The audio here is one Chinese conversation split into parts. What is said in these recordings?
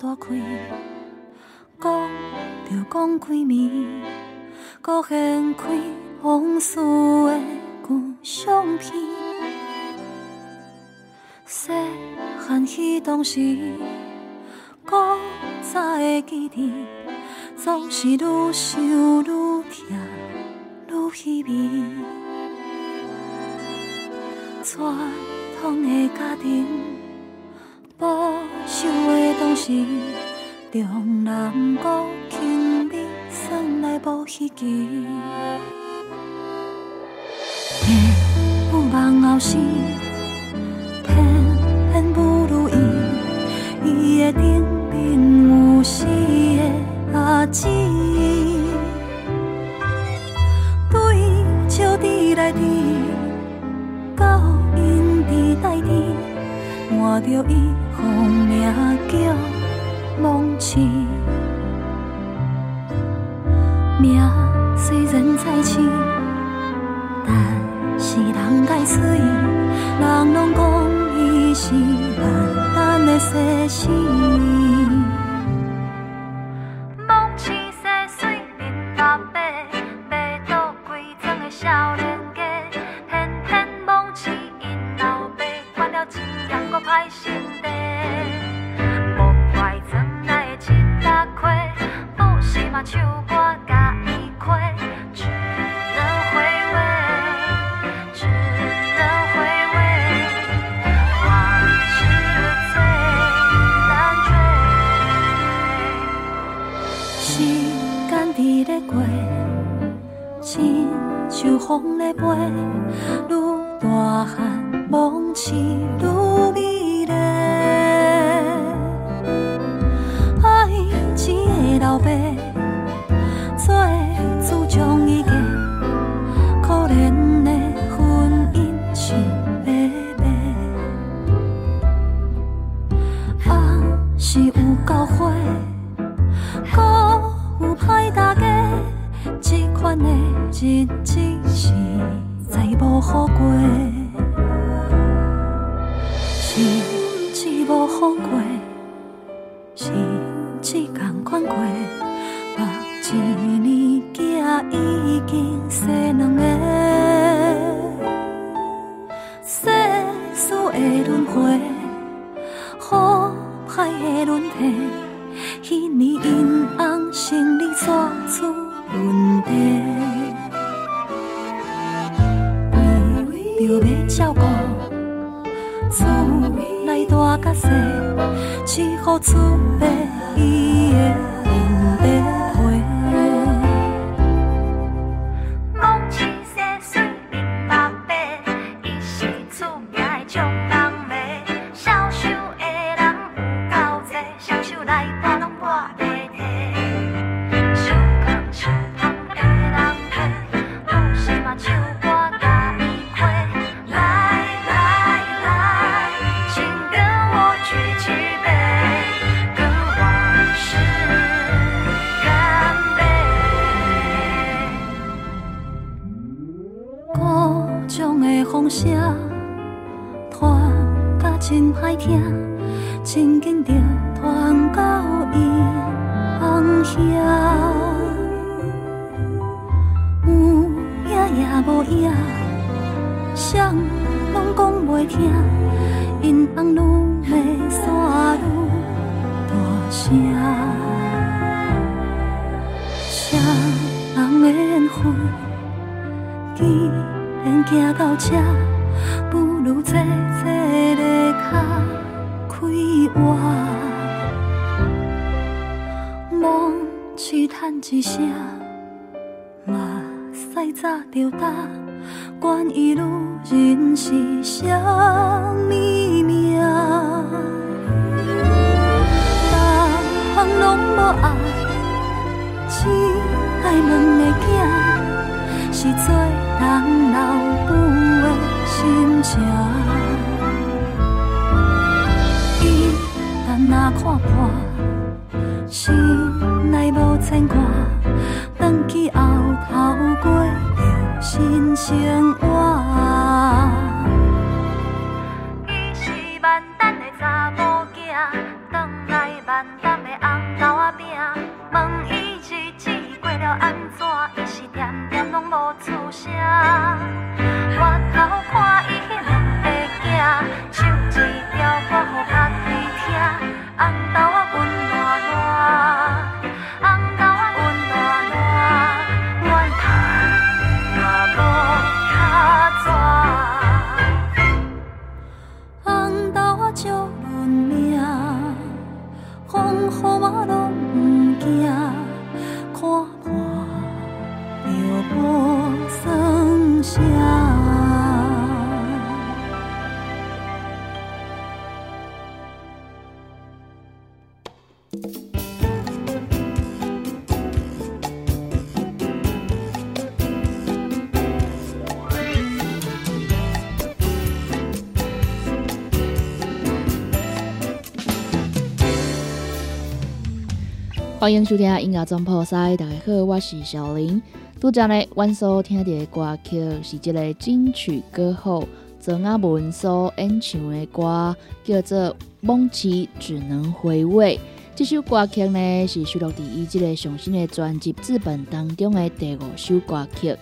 大开，讲着讲开暝，搁掀开往事的旧相片。细汉彼当时，古早的记忆，总是愈想愈痛，愈稀微。传统的家庭。保守的当时，中南国轻美算来无希冀。天有梦后生，偏偏不如意。伊的顶面有死的阿姊，对笑滴来滴，到因伫代天，换着伊。风名叫梦痴，名虽然在痴，但是人该出意，人拢讲伊是万难的世事。好出卖伊的。千外，返去后头过着新生活。伊是万丹的查某仔，返来万丹的红豆仔饼。问伊日子过了安怎，伊是念念拢无出声。回头看伊彼两个仔，唱一条歌乎拍子听，红豆。欢迎收听音乐总破塞，大家好，我是小林。拄则呢，阮所听到的歌曲是一个金曲歌后曾阿文所演唱的歌，叫做《梦起只能回味》。这首歌曲呢，是收录在伊这个上新的专辑《资本》当中的第五首歌曲。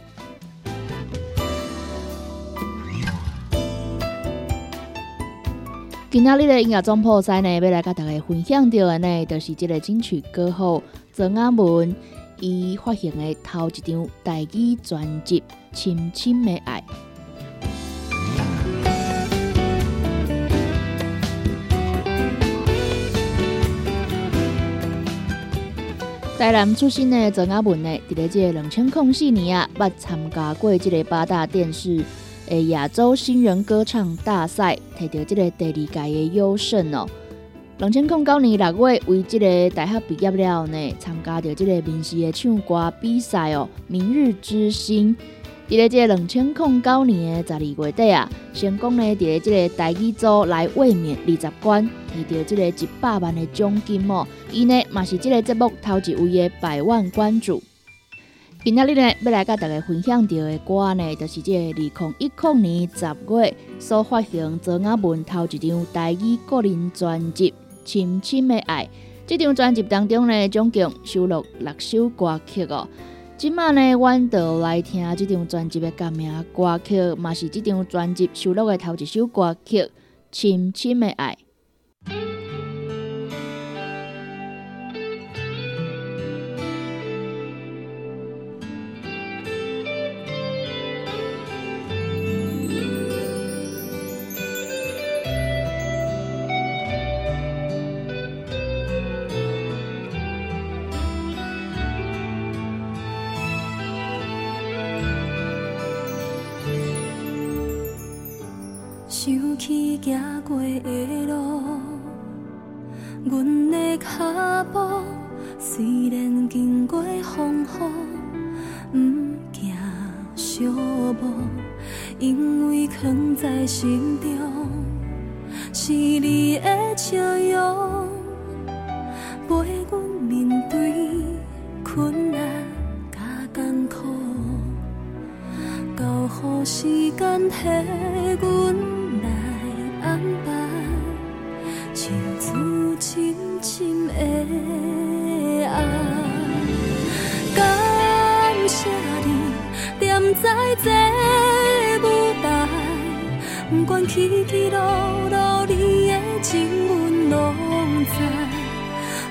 今仔日的音乐总破塞呢，要来甲大家分享到的呢，就是这个金曲歌后曾阿文伊发行的头一张台语专辑《深深的爱》。台南出身的曾阿文呢，伫咧这两千零四年啊，捌参加过这个八大电视。诶，亚洲新人歌唱大赛摕到这个第二届的优胜哦。两千零九年六月，为这个大学毕业了呢，参加到这个民视的唱歌比赛哦，《明日之星》。伫咧这个两千零九年的十二月底啊，成功呢，伫咧这个台语组来卫冕二十冠，摕到这个一百万的奖金哦。伊呢，嘛是这个节目头一位的百万关注。今仔日呢，要来甲大家分享到的歌呢，就是这二零一零年十月所发行曾雅文头一张台语个人专辑《深深的爱》。这张专辑当中呢，总共收录六首歌曲哦。今麦呢，阮就来听这张专辑的歌名歌曲，嘛是这张专辑收录的头一首歌曲《深深的爱》。因为藏在心中是你的笑容，陪阮面对？困难。甲艰苦，交予时间替阮来安排，像自。深深的爱，感谢你站在这，不管起起落落，你的情阮拢知。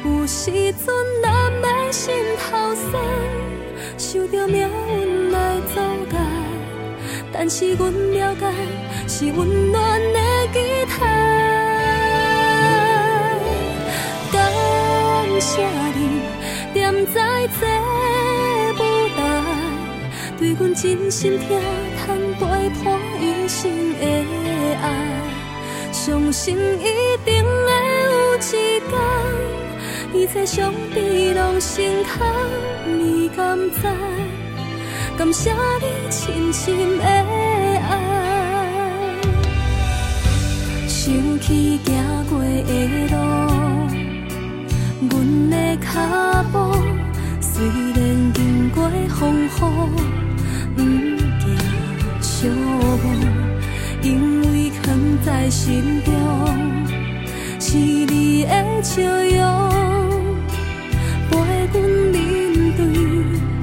有时阵咱的心头酸，受着命运来阻碍，但是阮了解，是温暖的期待。谢你站在这舞台，对阮真心疼，通陪伴一生的爱。相信一定会有一天，一切上帝拢心疼，你敢知？感谢你深深的爱，想起行过的路，阮的脚步虽然经过风雨，寂寞，因为放在心中，是你的笑容陪阮面对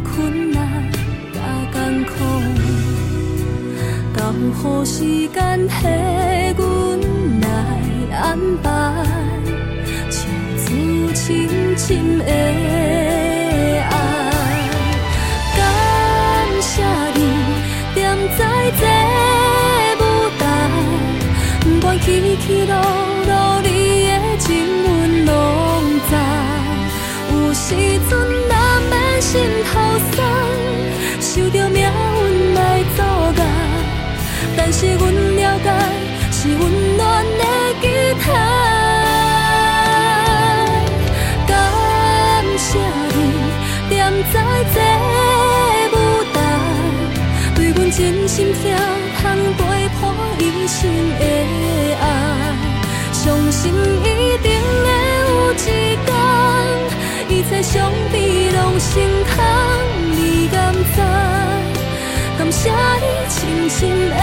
困难甲艰苦。交好时间给阮来安排，情字深深的。时阵难免心头酸，受着命运来阻碍。但是阮了解，是温暖的期待。感谢你踮在这舞台，对阮真心疼，通陪伴一生的爱。相信心疼，你敢知？感谢你深深的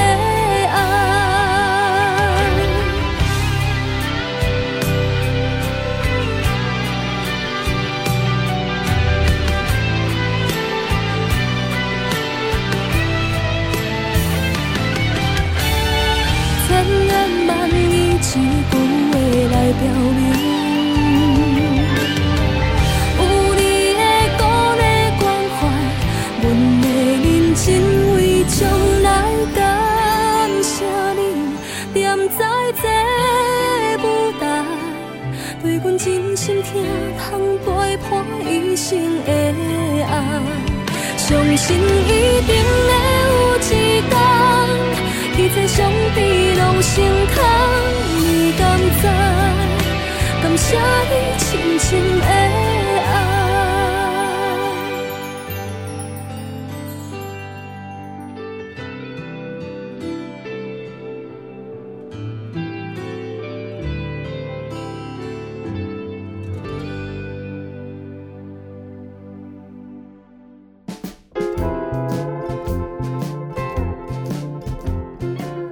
相信一定会有一天，一切上帝拢成空。你敢知？感谢你深深的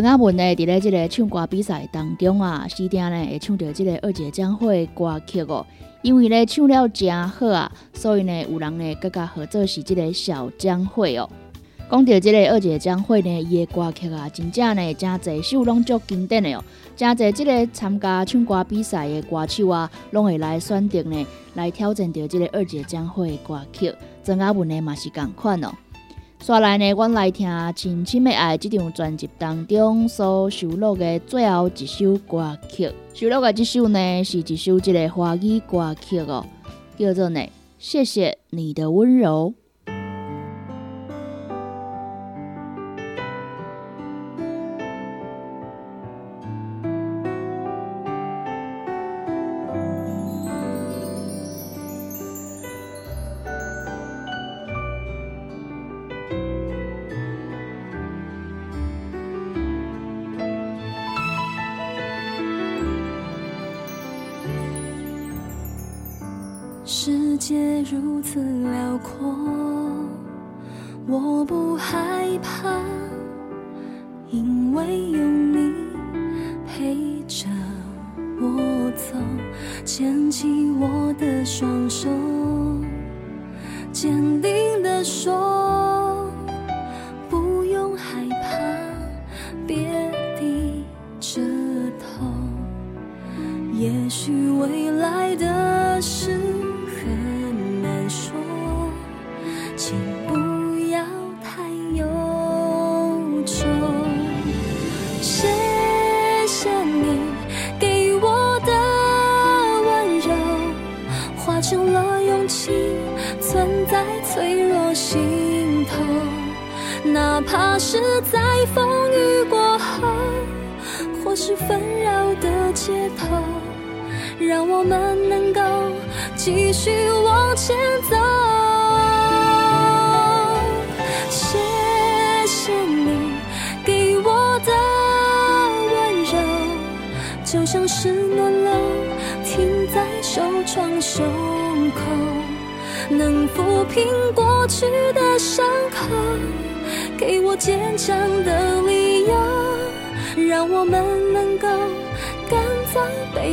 郑雅文呢，伫咧即个唱歌比赛当中啊，时定呢会唱着即个二姐将会歌曲哦。因为咧唱了真好啊，所以呢有人呢更加合作是即个小江会哦。讲到即个二姐将会呢，伊的歌曲啊，真正呢真侪首拢足经典的哦。真侪即个参加唱歌比赛的歌手啊，拢会来选择呢来挑战着即个二姐将会歌曲。郑雅文呢嘛是共款哦。刷来呢，阮来听《深深的爱》这张专辑当中所收录的最后一首歌曲。收录的这首呢，是一首这个华语歌曲哦，叫做呢，谢谢你的温柔。世界如此辽阔，我不害怕，因为有你陪着我走，牵起我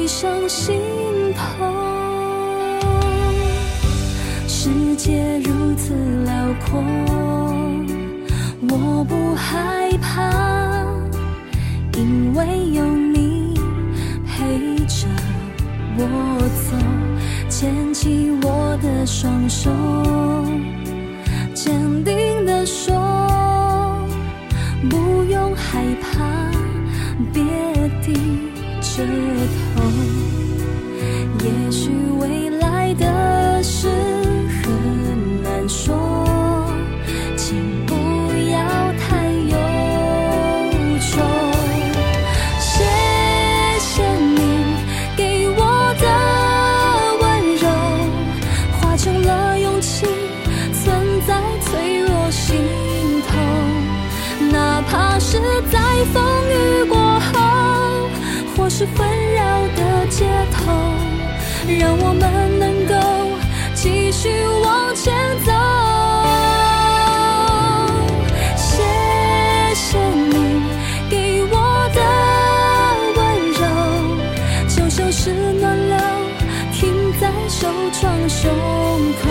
上心头。世界如此辽阔，我不害怕，因为有你陪着我走，牵起我的双手，坚定地说。不用害怕，别低着头。是纷扰的街头，让我们能够继续往前走。谢谢你给我的温柔，就像是暖流停在手窗胸口，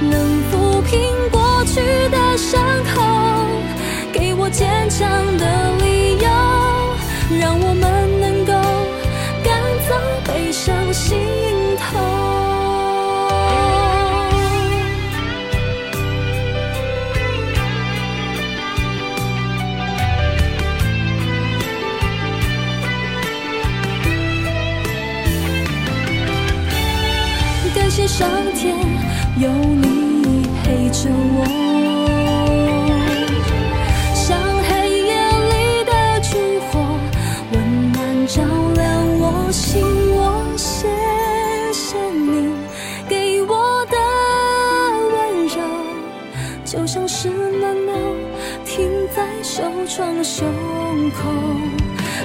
能抚平过去的伤口。给我坚强的照亮我心窝，谢谢你给我的温柔，就像是暖流停在手窗胸口，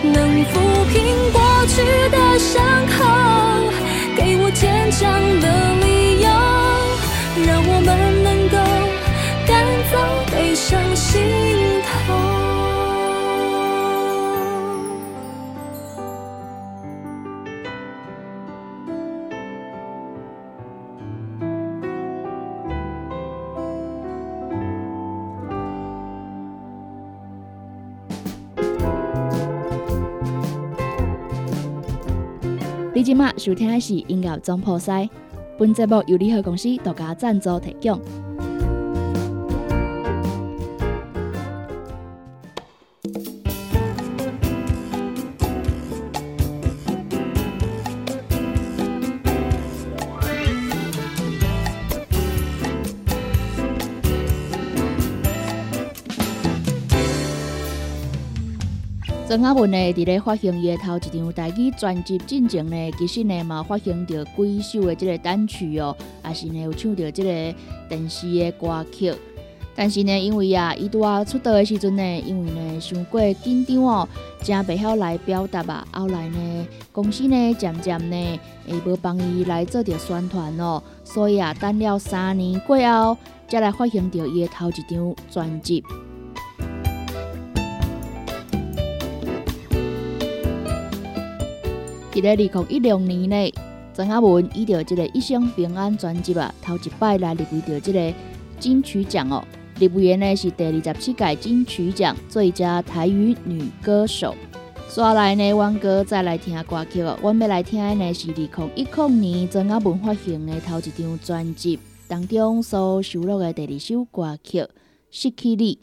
能抚平过去的伤口，给我坚强的理由，让我们能够赶走悲伤心。今麦收听的是音乐总破塞，本节目由联合公司独家赞助提供。曾阿文呢，伫咧发行伊头一张台语专辑进前呢，其实呢嘛发行着几首的即个单曲哦，也是呢有唱着即个电视的歌曲。但是呢，因为啊，伊拄啊出道的时阵呢，因为呢伤过紧张哦，真袂晓来表达啊。后来呢，公司呢渐渐呢会无帮伊来做着宣传哦，所以啊等了三年过后，才来发行着伊的头一张专辑。伫咧二零一六年呢，曾阿文以着即个一生平安专辑啊，头一摆来入围着即个金曲奖哦。入围呢是第二十七届金曲奖最佳台语女歌手。接下来呢，阮哥再来听歌曲哦。阮要来听的呢是二零一零年曾阿文发行的头一张专辑当中所收录的第二首歌曲《失去你》。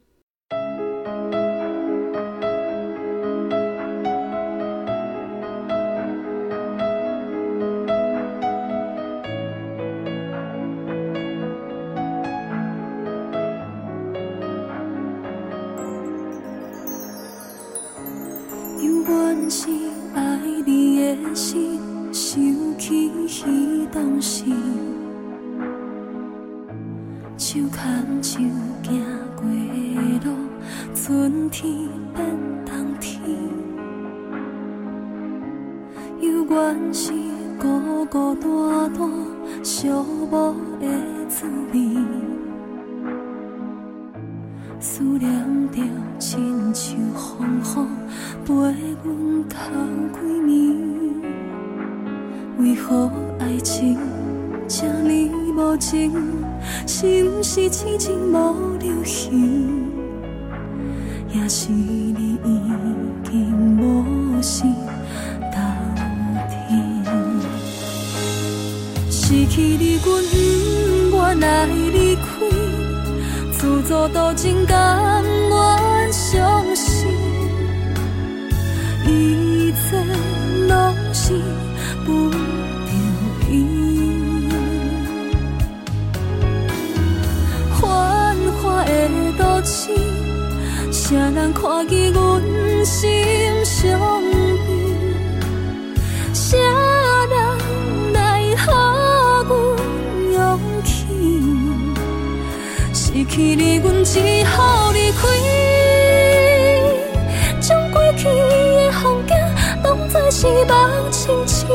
谁人看见阮心伤悲？谁人来给阮勇气？失去你，阮只好离开，将过去的风景当作是梦，轻轻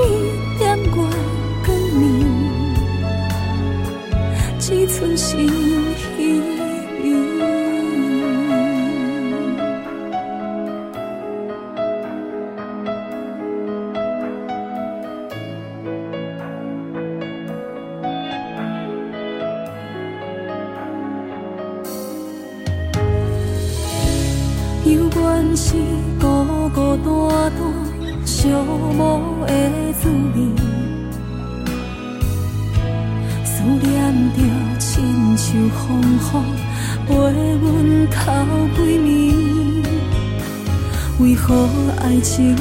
寞的滋味，思念着亲像风雨陪阮头几暝。为何爱情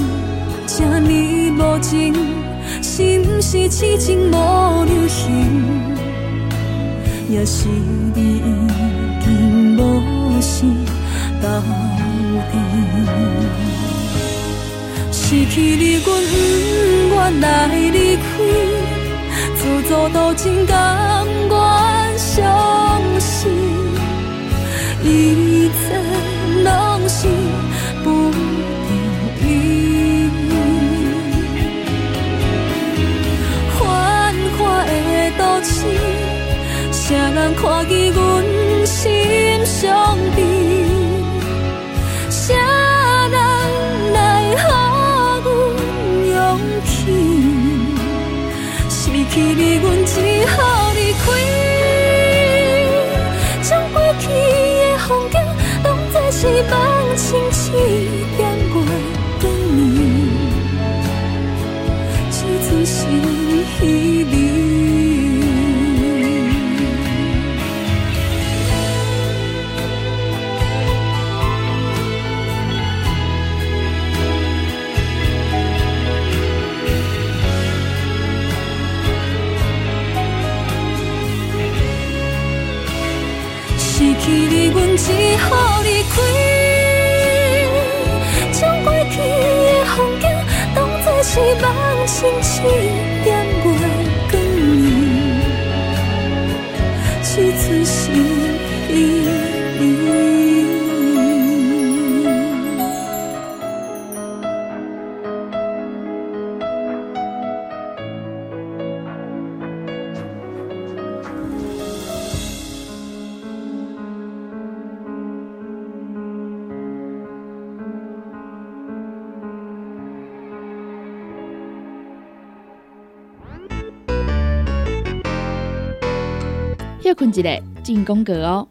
这呢无情？是毋是痴情无留行？也是你已经无心？斗。失去你，阮不愿来离开，自作多情，甘愿相信，一切拢是不得已。繁华的都市，谁人看见阮心伤悲？是梦，轻轻当作是梦，困一个进攻格哦！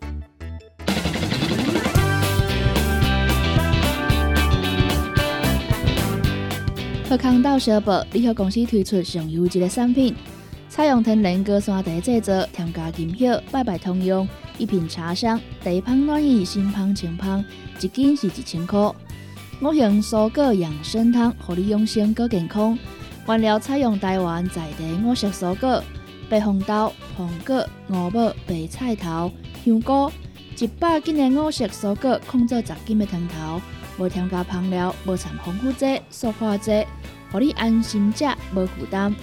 贺康道小宝联合公司推出上优质的产品，采用天然果山茶制作，添加金叶、拜拜通用，一品茶香，地芳暖意，心芳清芳，一斤是一千块。五行蔬果养生汤，合你养生更健康。原料采用台湾在地五色蔬果。白红豆、红果、五宝、白菜头、香菇，一百斤的五色蔬果，控制十斤的汤头，无添加香料，无掺防腐剂、塑化剂，让你安心食，无负担。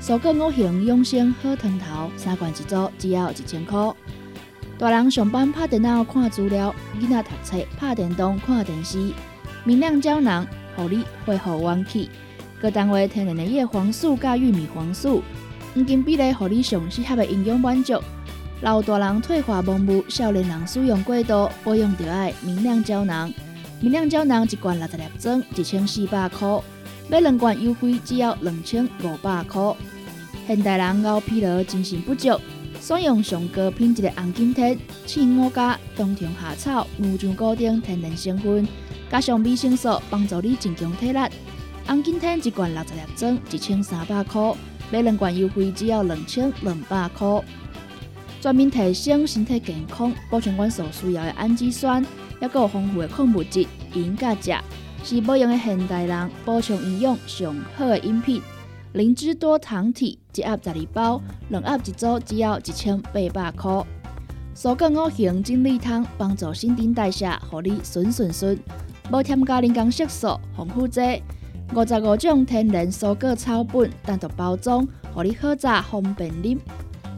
蔬果五行养生好汤头，三罐一组，只要一千块。大人上班拍电脑看资料，囡仔读册拍电动看电视。明亮胶囊，互你恢复元气。各单位天然的叶黄素加玉米黄素，黄金比例，互你上适合的营养满足。老大人退化盲目，少年人使用过度，保养就爱明亮胶囊。明亮胶囊一罐六十粒装，一千四百块。买两罐优惠，只要两千五百块。现代人熬疲劳、精神不足，选用上高品质的红景天、青五加、冬虫夏草、牛樟果等天然成分，加上维生素，帮助你增强体力。红景天一罐六十粒装，一千三百块；买两罐优惠，只要两千两百块。全面提升身体健康、补充阮所需要的氨基酸，也有丰富的矿物质、银、甲、钾，是保养的现代人补充营养上好的饮品。灵芝多糖体一盒十二包，两盒一组，只要一千八百块。蔬果五行精力汤帮助新陈代谢，让你顺顺顺。无添加人工色素、防腐剂，五十五种天然蔬果草本单独包装，让你好榨方便饮。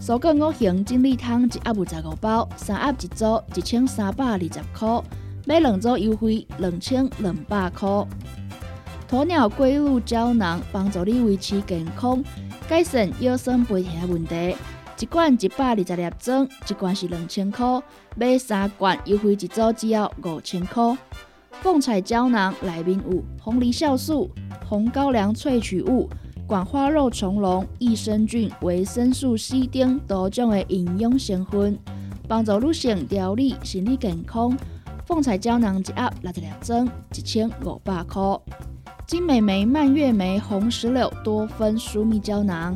蔬果五行精力汤一盒有十五包，三盒一组，一千三百二十块。买两组优惠两千两百块。鸵鸟龟乳胶囊帮助你维持健康，改善腰酸背痛的问题。一罐一百二十粒装，一罐是两千块，买三罐优惠一组只要五千块。凤彩胶囊内面有红梨酵素、红高粱萃取物、管花肉虫龙、益生菌、维生素 C 等多种的营养成分，帮助女性调理心理健康。凤彩胶囊一盒六十粒装，一千五百块。金美眉、蔓越莓、红石榴多酚疏密胶囊，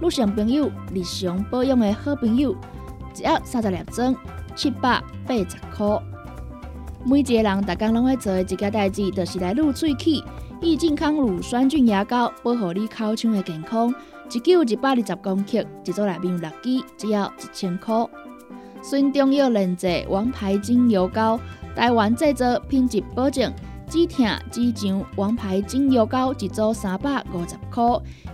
女性朋友日常保养的好朋友，一盒三十粒装，七百八十块。每一个人逐工拢会做的一件代志，就是来露喙齿。益健康乳酸菌牙膏，保护你口腔的健康。一九一百二十公克，一组内面有六支，只要一千块。孙中药炼制王牌精油膏，台湾制作，品质保证。止痛止痒，王牌精油膏一组三百五十块，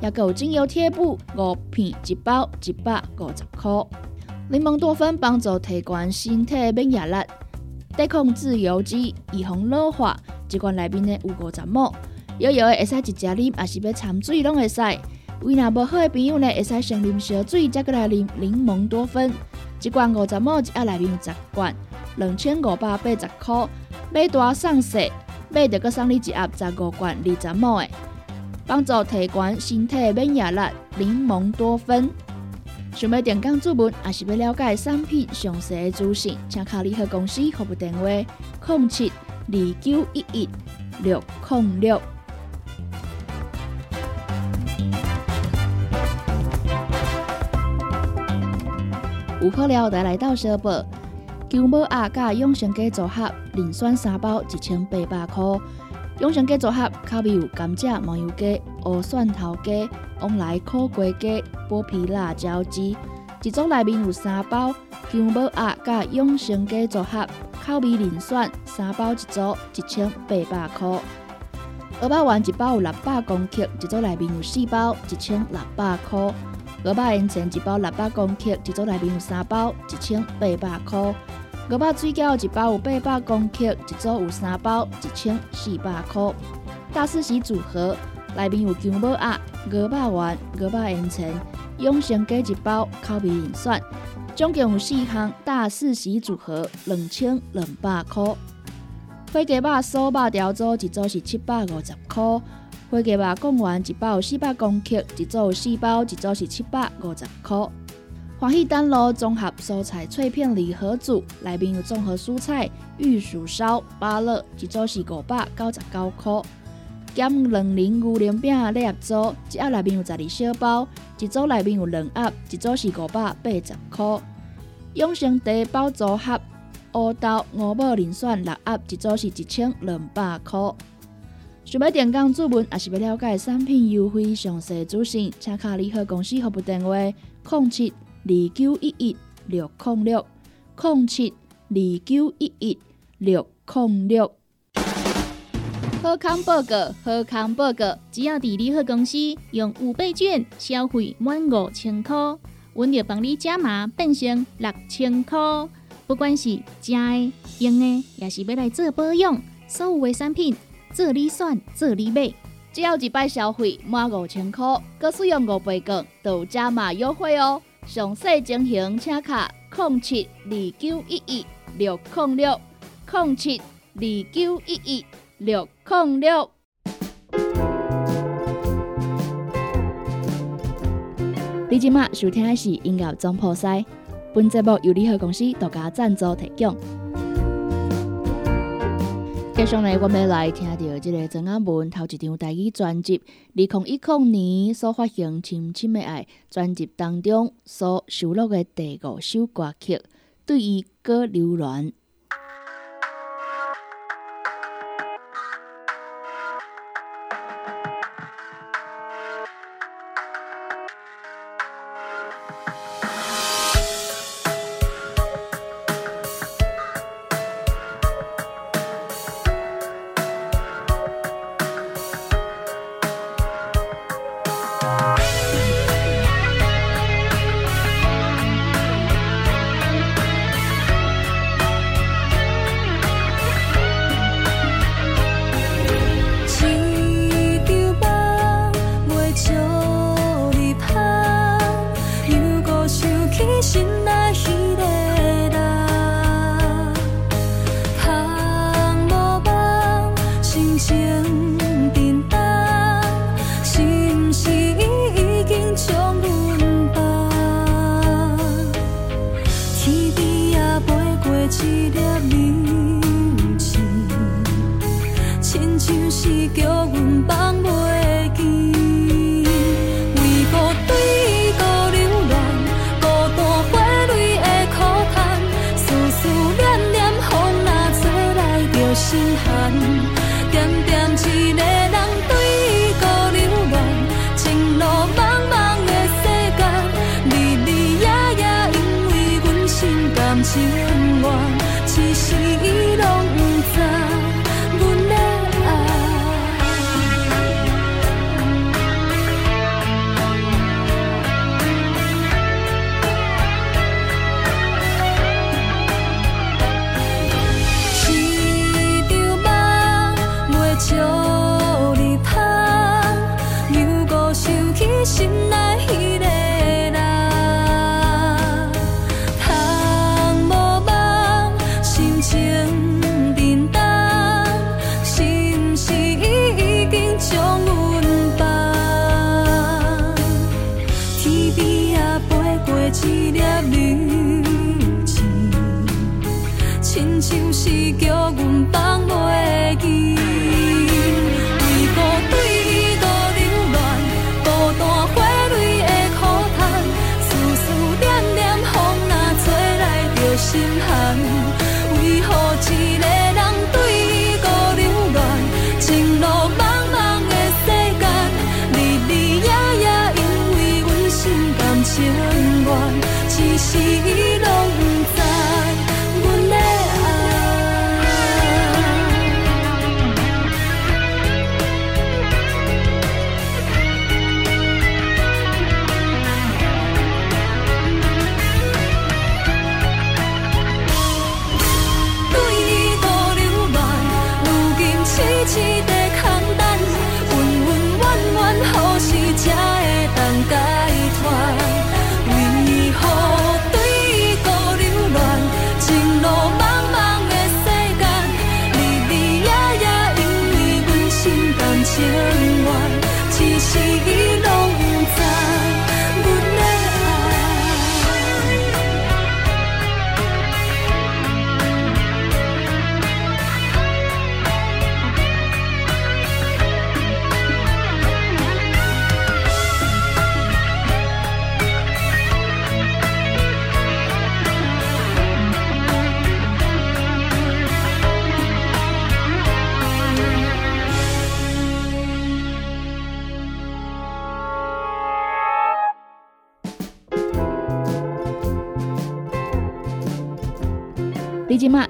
也有精油贴布五片一包，一百五十块。柠檬多酚帮助提高身体免疫力，抵抗自由基，预防老化。一罐内面呢有五十沫，摇摇的会使一只啉，也是要掺水拢会使。胃若无好的朋友呢，会使先啉烧水，再过来啉柠檬多酚。一罐五十沫，一盒内面十罐，两千五百八十块，买大送小。买着个送你一盒十五罐二十亩的，帮助提悬身体免疫力。柠檬多酚。想要点讲注文，也是要了解产品详细的资讯，请卡联合公司服务电话：零七二九一一六零六。有好料的来到小宝。姜母鸭甲养生鸡组合，磷酸三包一千八百块。养生鸡组合口味有甘蔗、麻油鸡、乌蒜头鸡、往来苦瓜鸡、剥皮辣椒鸡。一组内面有三包姜母鸭甲养生鸡组合，口味磷酸三包一组一千八百块。鹅肉丸一包有六百公克，一组内面有四包一千六百块。鹅肉烟肠一包六百公克，一组内面有三包一千八百块。鹅肉水饺一包有八百公克，一组有三包，一千四百块。大四喜组合内面有姜母鸭、鹅肉丸、鹅肉烟肠、永生鸡一包，口味盐酸，总共有四项大四喜组合，两千两百块。花鸡肉酥肉条组一组是七百五十块，火鸡肉贡丸一包四百公克，一组有四包，一组是七百五十块。欢喜丹螺综合蔬菜脆片礼盒组，内面有综合蔬菜、玉薯烧、芭乐，一组是五百九十九块。减两零牛奶饼礼盒组，一盒内面有十二小包，一组内面有两盒，一组是五百八十块。养生茶包组合，乌豆、五宝磷酸六盒，一组是一千两百块。想要点讲注文，也是要了解产品优惠详细资讯，请卡联合公司服务电话：零七。二九一一六零六零七二九一一六零六。好康报告，好康报告！只要伫利好公司用五倍券消费满五千块，阮就帮你加码变成六千块。不管是食的、用的，也是要来做保养，所有的产品做你选，做你买。只要一摆消费满五千块，佮使用五倍券，都有加码优惠哦。详细情形请卡零七二九一一六零六零七二九一一。六零六，你今麦收听的是音乐总破塞，本节目由联合公司独家赞助提供。接下来，我们来听到这个曾阿文头一张台语专辑《二零一零年所发行《深深的爱》专辑当中所收录的第五首歌曲《对于歌流恋》。你今麦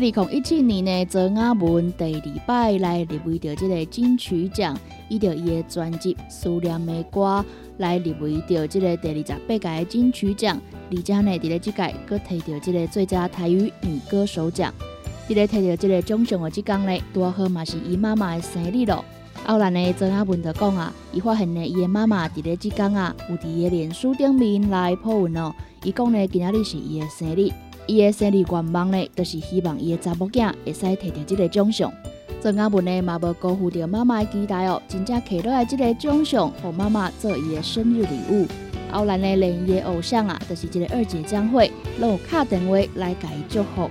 咧二零一七年呢，曾雅文第二摆来入围到即个金曲奖，以着伊的专辑《思念的歌》来入围到即个第二十八届金曲奖，而且呢，伫咧即届佫摕到即个最佳台语女歌手奖。伫咧摕到即个奖项。的即天呢，拄好嘛是伊妈妈的生日咯。后来呢，曾雅文就讲啊，伊发现呢，伊的妈妈伫咧即天啊，有伫伊的脸书顶面来破文哦，伊讲呢，今仔日是伊的生日。伊的生日愿望呢，就是希望伊的查某囝会使摕到即个奖项。曾雅文呢，嘛无辜负着妈妈的期待哦，真正摕落来即个奖项，互妈妈做伊的生日礼物。后来呢，连伊的偶像啊，就是即个二姐江蕙，拢有敲电话来甲伊祝福。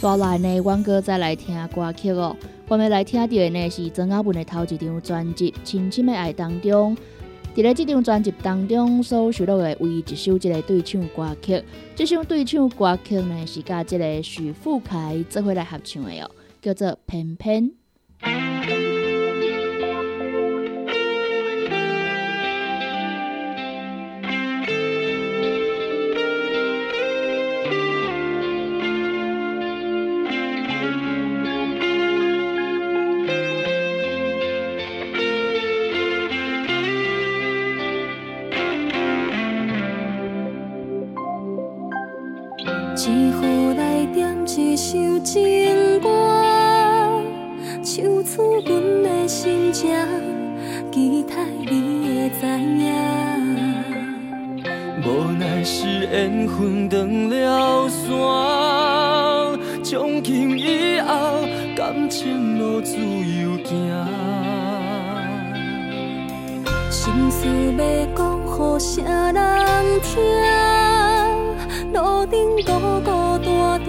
接来呢，阮哥再来听歌曲哦。我们来听到的呢是曾阿文的头一张专辑《亲亲的爱》当中，伫咧这张专辑当中所收录的唯一一首这个对唱歌曲，这首对唱歌曲呢是跟这个许富凯做伙来合唱的哦，叫做《偏偏》。缘分断了线，从今以后感情路自由行。心事要讲给谁人听？路灯孤孤单单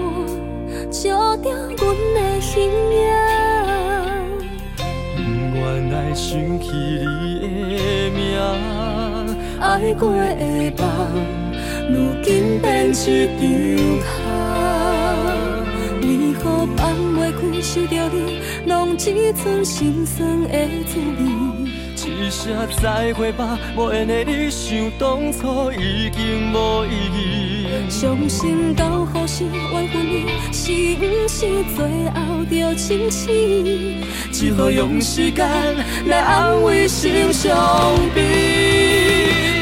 照着阮的心影。不愿来想起你的名，爱过的梦。如今变一场空。为何放袂开想着你，拢只剩心酸的滋味。一声再会吧，无缘的你，想当初已经无意义。伤心到何时怨恨你，是不是最后着清醒？只好用时间来安慰心上悲。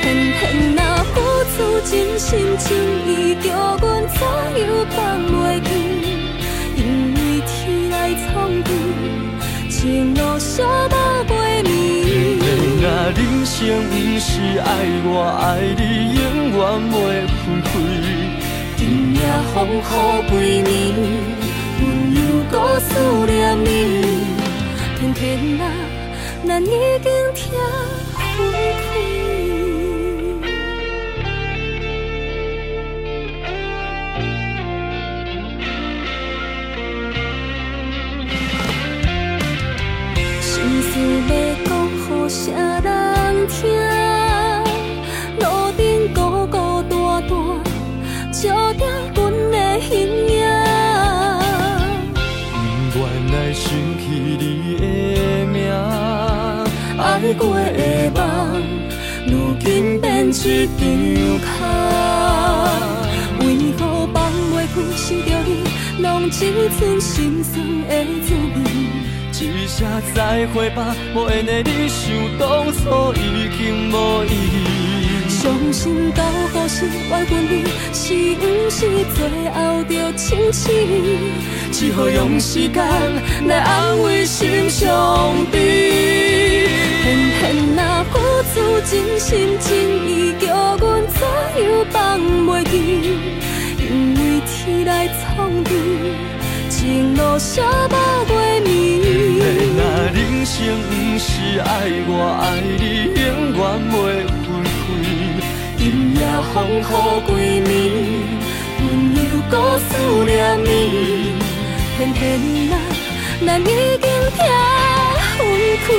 偏偏那。那付出真心真意，叫阮怎样放袂记？因为天来苍地，情路相无袂暝。那人生不是爱我爱你，永远袂分开。今夜风雨归暝，温柔搁思念你。偏偏啊，咱已经听过的梦，如今变一张空。为何放袂开，想着你，拢只剩心酸的滋味。一声再会吧，无缘的你，想当初已经无意义。伤心到何时怨恨你，是不是最后着清醒？只好用时间来安慰心上悲。偏偏那付出真心真意，叫阮怎样放袂记？因为天来创治，情路相无袂暝。那人生不是爱我爱你，永远袂分开。今夜风雨归暝，温柔搁思念你，偏偏那，咱已经拆分开。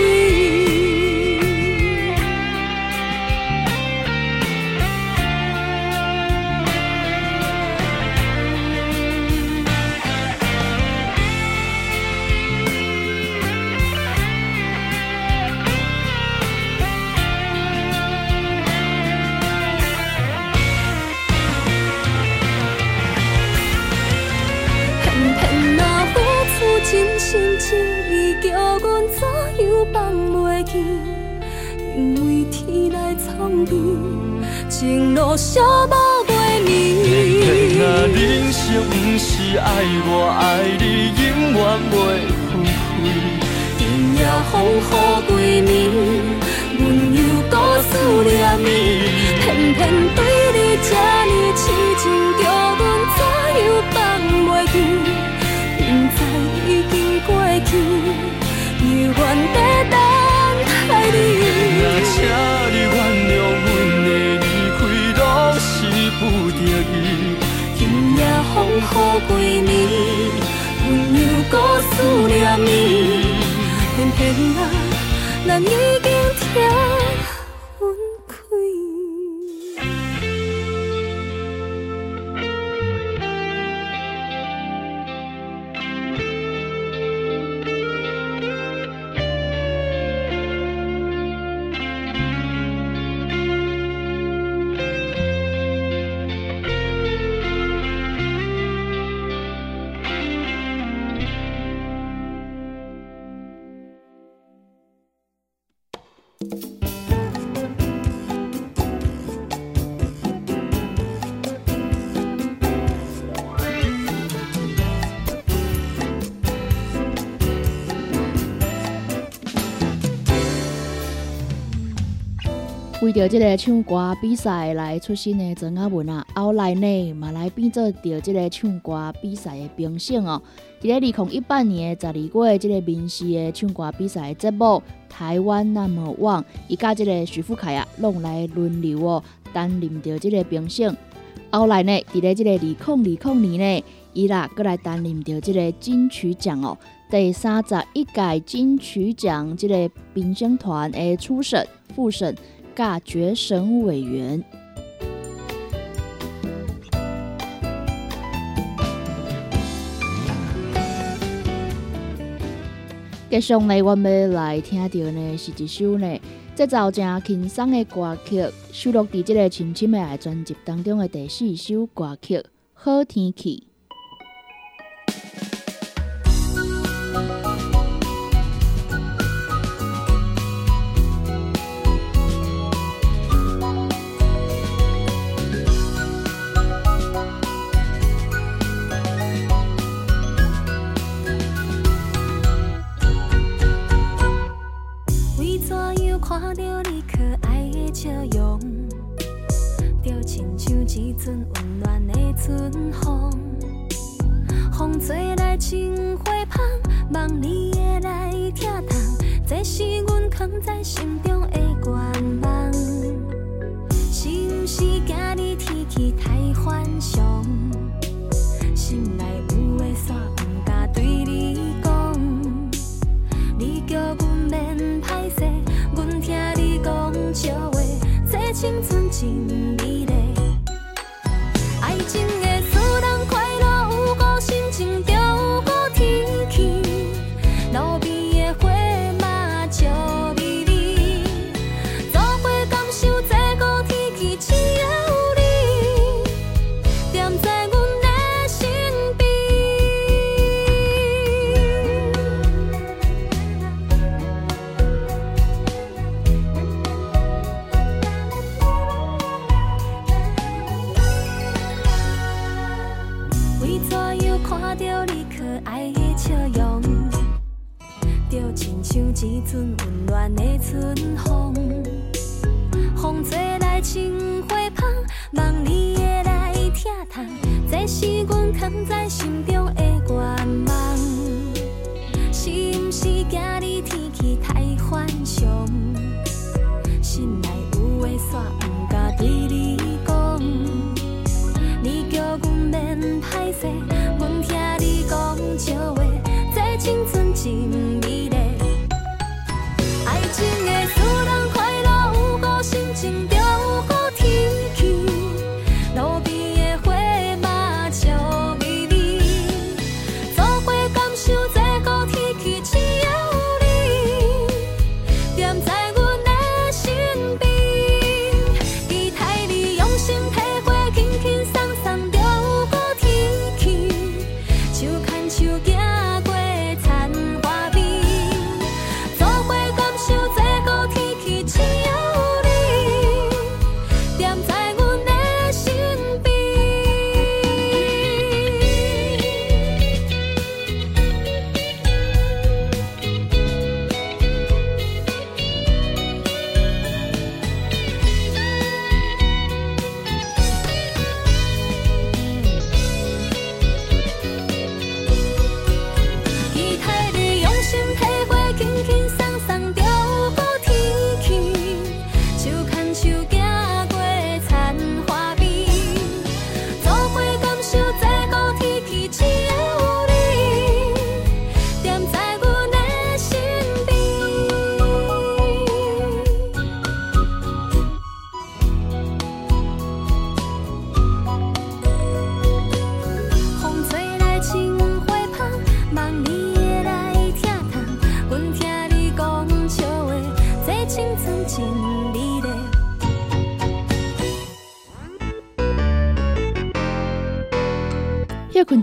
来创变，情路寂寞袂眠。偏偏啊，人生不是爱我爱你，永远袂分开。今夜风雨几年，阮又搁思念你。偏偏对你这呢痴情，过几年，温柔搁思念你，偏偏啊，咱已经拆。为着这个唱歌比赛来出身的曾阿文啊，后来呢嘛来变做着这个唱歌比赛的评审哦。伫咧二零一八年十二月，这个民视的唱歌比赛节目《台湾那么旺》，伊甲这个徐富凯啊，拢来轮流哦担任着这个评审。后来呢，伫咧这个二零二零年呢，伊啦过来担任着这个金曲奖哦，第三十一届金曲奖这个评审团的初审、复审。尬决审委员，接下来我们来听到呢是一首呢，这造正轻松的歌曲，收录在这个《深深的爱》专辑当中的第四首歌曲《好天气》。你怎样看到你可爱的笑容，就亲像一阵温暖的春风。风吹来青花香，望你会来听痛，这是阮藏在心中的愿望。是毋是今日天气太反常？歹势罔听你讲笑话这青春尽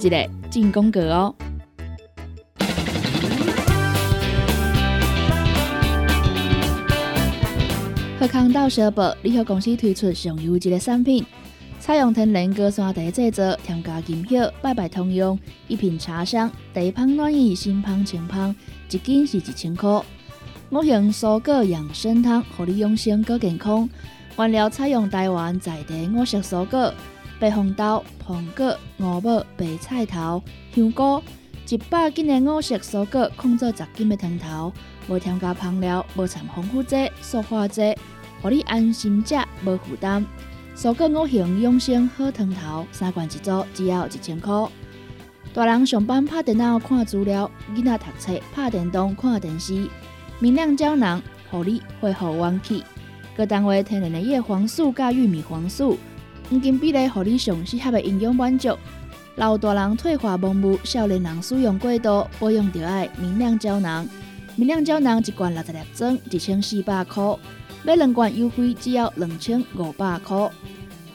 一下，进广告哦。贺康道小宝联合公司推出上优质的产品，采用天然果山茶制作，添加金叶，拜拜通用，一品茶香，茶香暖意，心香清香，一斤是一千块。五行蔬果养生汤，让你养生更健康。原料采用台湾在地五色蔬果：白红豆、苹果、五宝、白菜头、香菇，一百斤的五色蔬果，控制十斤的汤头。无添加香料，无掺防腐剂、塑化剂，互你安心食，无负担。蔬果五行养生好汤头，三罐一组，只要一千块。大人上班拍电脑看资料，囡仔读册拍电动看电视，明亮胶囊，互你恢复元气。各单位天然的叶黄素加玉米黄素，黄金比例，互你上适合的营养满足。老大人退化盲目，少年人使用过度，保养就爱明亮胶囊。明亮胶囊一罐六十粒装，一千四百块；买两罐优惠只要两千五百块。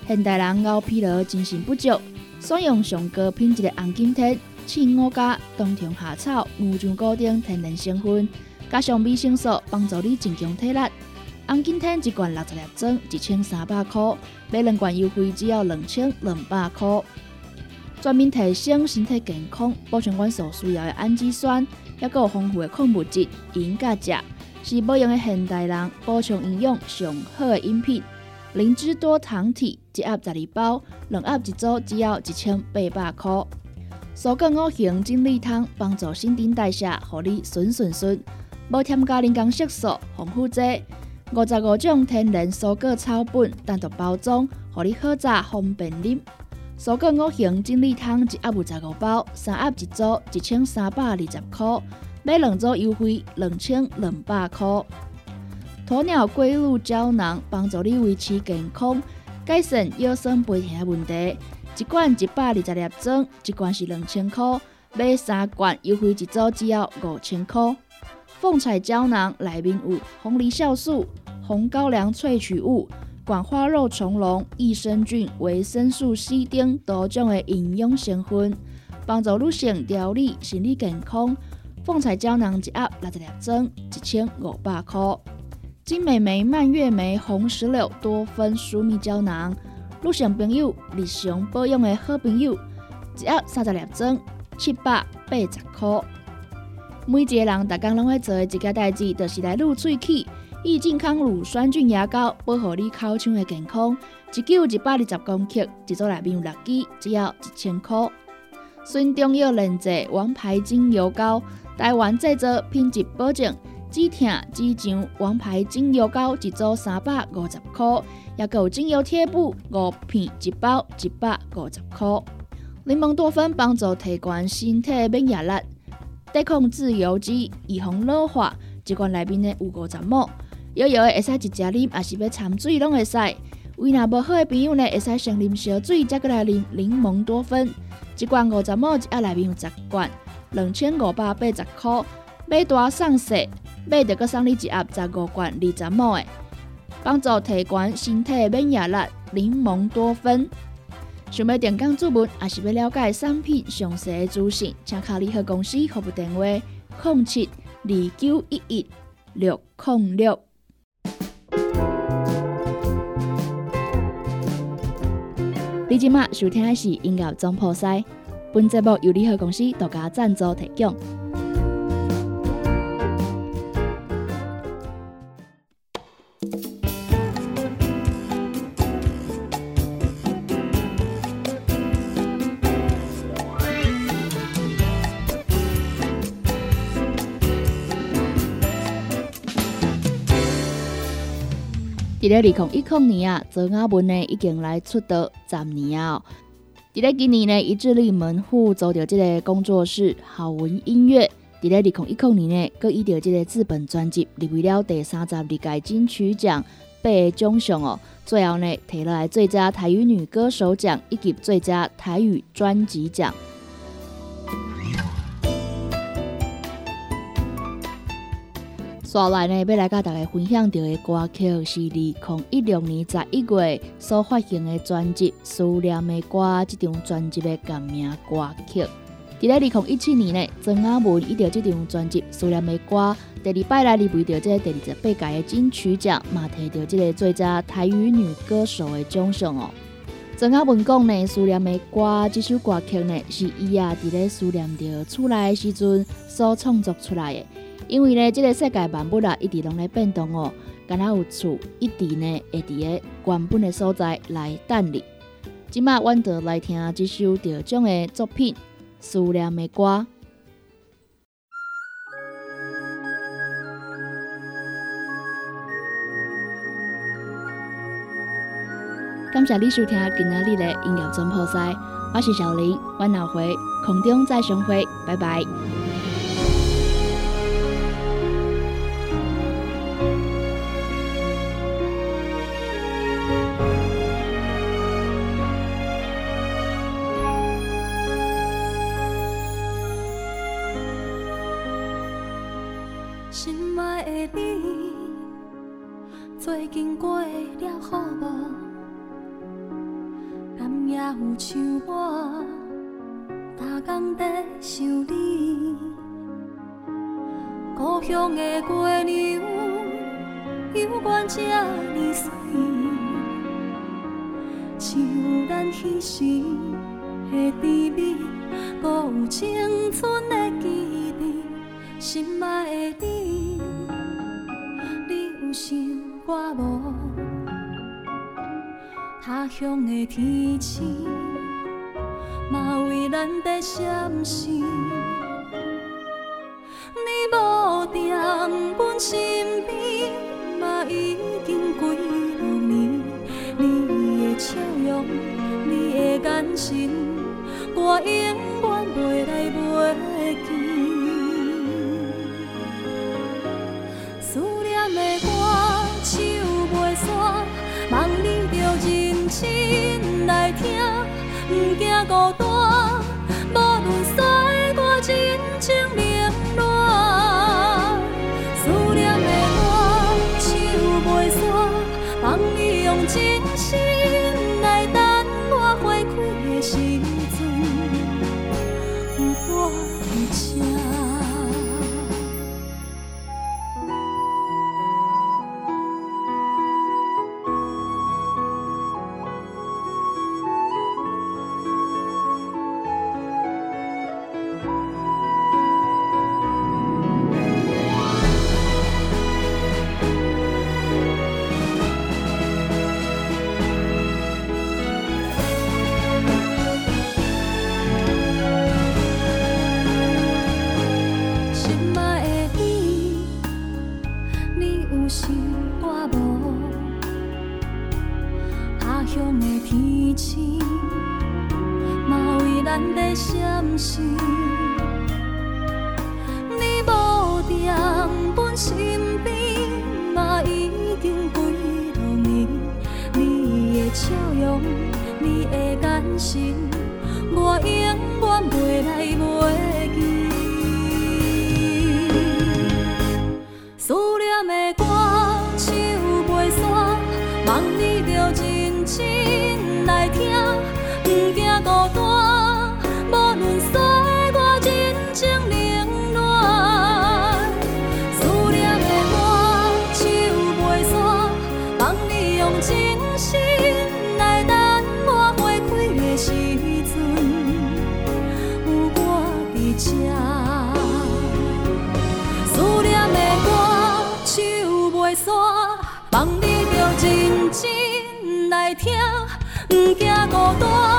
现代人熬疲劳、精神不足，选用上高品质的红景天、青乌加、冬虫夏草、牛樟果等天然成分，加上维生素，帮助你增强体力。红景天一罐六十粒装，一千三百块；买两罐优惠只要两千两百块。全面提升身体健康、补充阮所需要的氨基酸。也有丰富的矿物质，饮甲食是保养的现代人补充营养上好的饮品。灵芝多糖体一盒十二包，两盒一组，只要一千八百块。苏格五行精力汤帮助新陈代谢，让你顺顺顺，无添加人工色素、防腐剂。五十五种天然蔬果草本单独包装，让你好榨方便啉。蔬果五行精力汤一盒有十五包，三盒一组，一千三百二十块。买两组优惠两千两百块。鸵鸟龟乳胶囊帮助你维持健康，改善腰酸背痛的问题。一罐一百二十粒装，一罐是两千块。买三罐优惠一组只要五千块。凤彩胶囊内面有红梨酵素、红高粱萃取物。管花肉虫龙、益生菌、维生素 C 等多种的营养成分，帮助女性调理心理健康。凤彩胶囊一盒六十粒装，一千五百块。金美眉、蔓越莓、红石榴多酚舒密胶囊，女性朋友日常保养的好朋友，一盒三十粒装，七百八十块。每一个人逐工拢会做的一件代志，就是来露喙齿。益健康乳酸菌牙膏，保护你口腔的健康。一九一百二十公克，一组内面有六支，只要一千块。孙中药认证王牌精油膏，台湾制作，品质保证，止痛止痒。王牌精油膏一组三百五十块，也有精油贴布五片一包，一百五十块。柠檬多酚帮助提高身体免疫力，抵抗自由基，预防老化。一罐内面呢有五十沫。摇摇的会使直接啉，也是要掺水拢会使。胃若无好的朋友呢，会使先啉烧水，再过来啉柠檬多酚。一罐五十毛，一盒内面有十罐，两千五百八十块。买大送小，买着阁送你一盒十五罐二十毛的，帮助提高身体免疫力。柠檬多酚。想要点讲主文，也是要了解产品详细资讯，请卡联合公司客服电话：零七二九一一六零六。你即马收听的是音乐总破塞，本节目由联合公司独家赞助提供。咧二零一零年啊，曾雅文呢已经来出道十年啊。伫咧今年呢，伊致力门户做着即个工作室好文音乐。伫咧二零一零年呢，佮伊着即个资本专辑入围了第三十二届金曲奖八个奖项哦。最后呢，摕来最佳台语女歌手奖以及最佳台语专辑奖。刷来呢，要来甲大家分享到的歌曲是二零一六年十一月所发行的专辑《思念的歌》这张专辑的同名歌曲。伫咧二零一七年呢，曾雅文依着这张专辑《思念的歌》，第二摆来入围到这第二十八届的金曲奖，嘛摕到这个最佳台语女歌手的奖项哦。曾雅文讲呢，《思念的歌》这首歌曲呢，是伊啊伫咧思念着厝内时阵所创作出来的。因为呢，这个世界万物啊，一直拢在变动哦，敢若有厝一直呢会伫个原本的所在来等你。今麦阮就来听这首着种的作品。思念的歌，感谢你收听今仔日的音乐总破塞，我是小林，阮后回空中再相会，拜拜。经过了好无？敢也有像我，逐工在想你。故乡的月娘，犹原这呢水，像咱彼时的甜蜜，搁有青春的记忆，心爱的你，你有想？我无，他乡的天星嘛为咱在闪烁。你无在阮身边，嘛已经几多年。你的笑容，你的眼神，我永远袂来袂个多。多。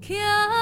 站。